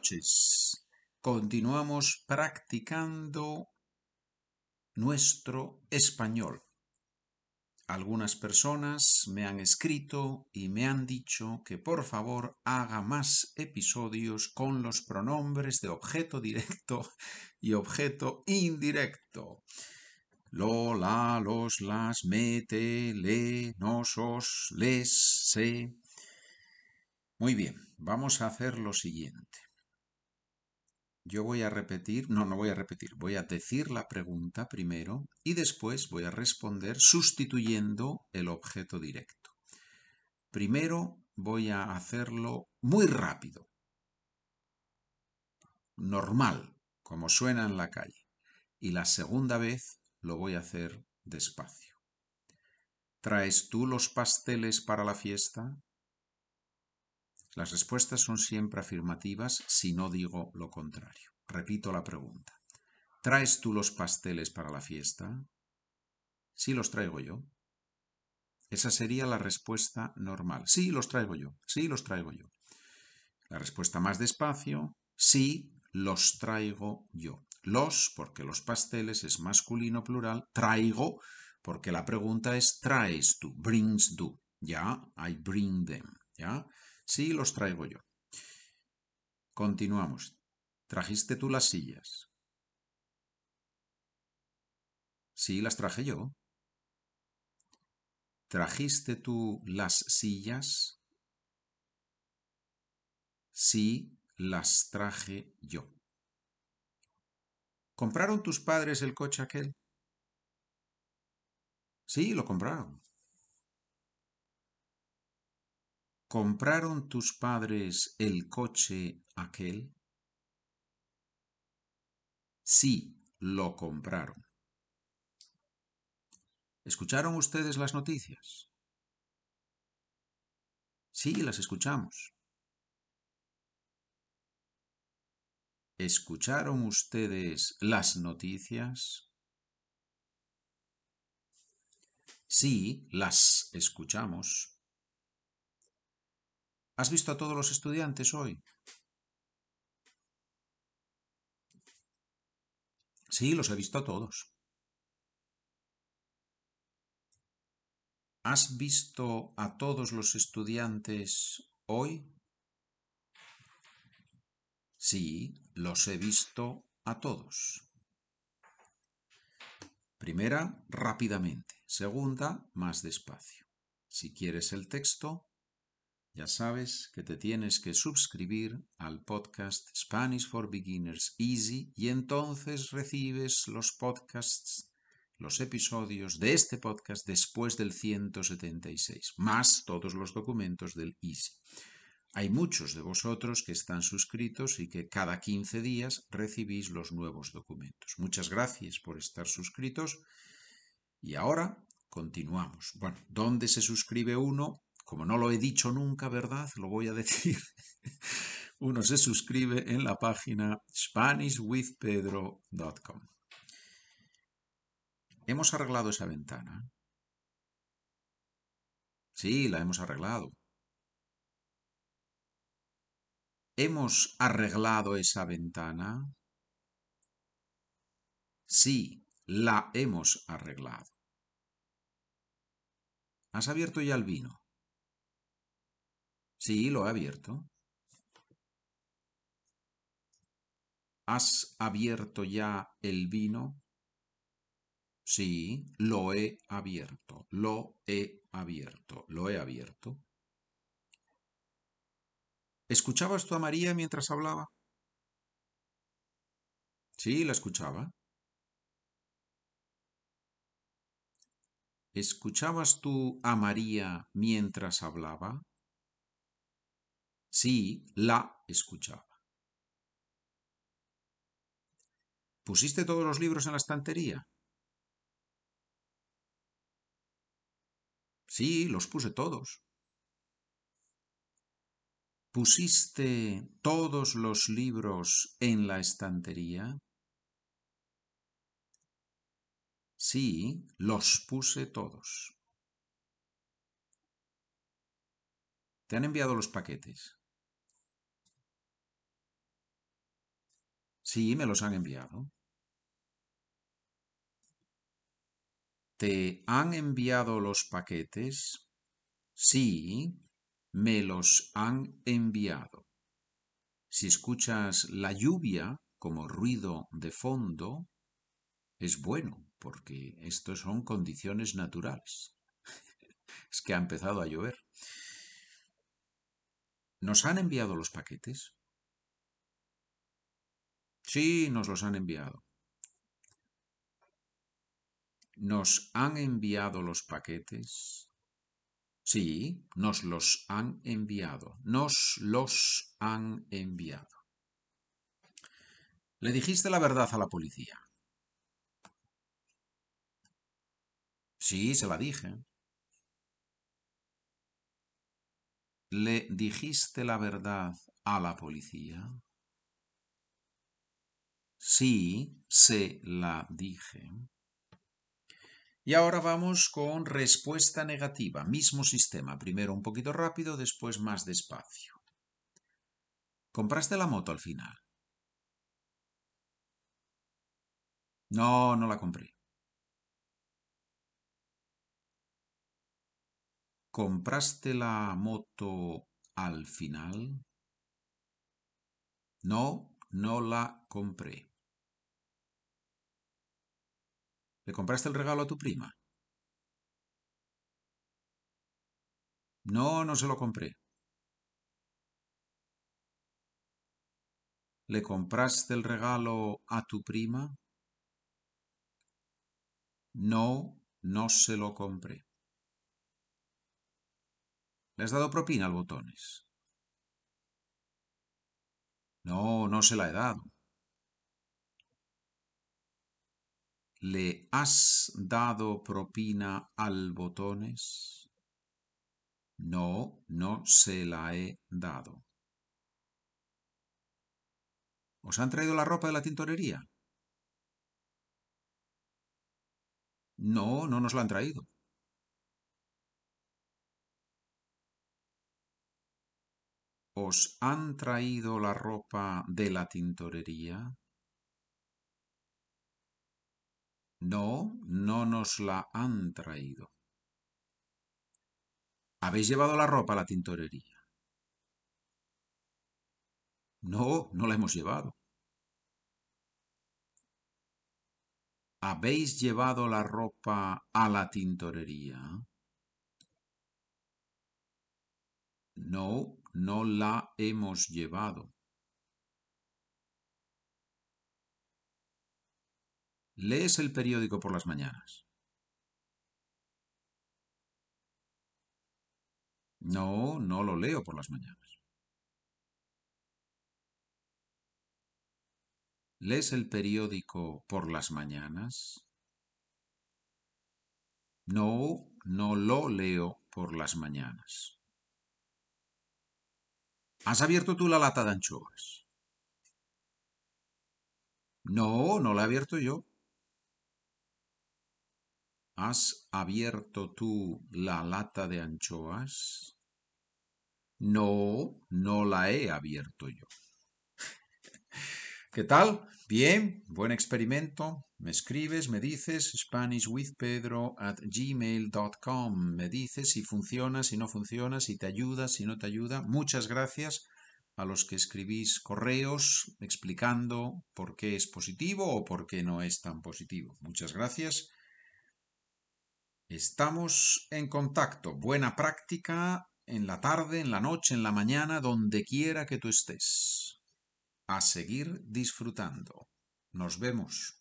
noches. Continuamos practicando nuestro español. Algunas personas me han escrito y me han dicho que por favor haga más episodios con los pronombres de objeto directo y objeto indirecto. Lo, la, los, las, mete, le, nosos, les, se. Muy bien, vamos a hacer lo siguiente. Yo voy a repetir, no, no voy a repetir, voy a decir la pregunta primero y después voy a responder sustituyendo el objeto directo. Primero voy a hacerlo muy rápido, normal, como suena en la calle. Y la segunda vez lo voy a hacer despacio. ¿Traes tú los pasteles para la fiesta? Las respuestas son siempre afirmativas si no digo lo contrario. Repito la pregunta. ¿Traes tú los pasteles para la fiesta? Sí, los traigo yo. Esa sería la respuesta normal. Sí, los traigo yo. Sí, los traigo yo. La respuesta más despacio. Sí, los traigo yo. Los, porque los pasteles es masculino plural. Traigo, porque la pregunta es traes tú. Brings tú. Ya, I bring them. Ya. Sí, los traigo yo. Continuamos. ¿Trajiste tú las sillas? Sí, las traje yo. ¿Trajiste tú las sillas? Sí, las traje yo. ¿Compraron tus padres el coche aquel? Sí, lo compraron. ¿Compraron tus padres el coche aquel? Sí, lo compraron. ¿Escucharon ustedes las noticias? Sí, las escuchamos. ¿Escucharon ustedes las noticias? Sí, las escuchamos. ¿Has visto a todos los estudiantes hoy? Sí, los he visto a todos. ¿Has visto a todos los estudiantes hoy? Sí, los he visto a todos. Primera, rápidamente. Segunda, más despacio. Si quieres el texto, ya sabes que te tienes que suscribir al podcast Spanish for Beginners Easy y entonces recibes los podcasts, los episodios de este podcast después del 176, más todos los documentos del Easy. Hay muchos de vosotros que están suscritos y que cada 15 días recibís los nuevos documentos. Muchas gracias por estar suscritos y ahora continuamos. Bueno, ¿dónde se suscribe uno? Como no lo he dicho nunca, ¿verdad? Lo voy a decir. Uno se suscribe en la página SpanishWithPedro.com. ¿Hemos arreglado esa ventana? Sí, la hemos arreglado. ¿Hemos arreglado esa ventana? Sí, la hemos arreglado. ¿Has abierto ya el vino? Sí, lo he abierto. ¿Has abierto ya el vino? Sí, lo he abierto, lo he abierto, lo he abierto. ¿Escuchabas tú a María mientras hablaba? Sí, la escuchaba. ¿Escuchabas tú a María mientras hablaba? Sí, la escuchaba. ¿Pusiste todos los libros en la estantería? Sí, los puse todos. ¿Pusiste todos los libros en la estantería? Sí, los puse todos. ¿Te han enviado los paquetes? Sí, me los han enviado. ¿Te han enviado los paquetes? Sí, me los han enviado. Si escuchas la lluvia como ruido de fondo, es bueno, porque estos son condiciones naturales. es que ha empezado a llover. ¿Nos han enviado los paquetes? Sí, nos los han enviado. ¿Nos han enviado los paquetes? Sí, nos los han enviado. Nos los han enviado. ¿Le dijiste la verdad a la policía? Sí, se la dije. ¿Le dijiste la verdad a la policía? Sí, se la dije. Y ahora vamos con respuesta negativa, mismo sistema, primero un poquito rápido, después más despacio. ¿Compraste la moto al final? No, no la compré. ¿Compraste la moto al final? No, no la compré. ¿Le compraste el regalo a tu prima? No, no se lo compré. ¿Le compraste el regalo a tu prima? No, no se lo compré. ¿Le has dado propina al botones? No, no se la he dado. ¿Le has dado propina al botones? No, no se la he dado. ¿Os han traído la ropa de la tintorería? No, no nos la han traído. ¿Os han traído la ropa de la tintorería? No, no nos la han traído. ¿Habéis llevado la ropa a la tintorería? No, no la hemos llevado. ¿Habéis llevado la ropa a la tintorería? No, no la hemos llevado. ¿Lees el periódico por las mañanas? No, no lo leo por las mañanas. ¿Lees el periódico por las mañanas? No, no lo leo por las mañanas. ¿Has abierto tú la lata de anchoas? No, no la he abierto yo. ¿Has abierto tú la lata de anchoas? No, no la he abierto yo. ¿Qué tal? Bien, buen experimento. Me escribes, me dices SpanishWithPedro at gmail.com. Me dices si funciona, si no funciona, si te ayuda, si no te ayuda. Muchas gracias a los que escribís correos explicando por qué es positivo o por qué no es tan positivo. Muchas gracias. Estamos en contacto. Buena práctica en la tarde, en la noche, en la mañana, donde quiera que tú estés. A seguir disfrutando. Nos vemos.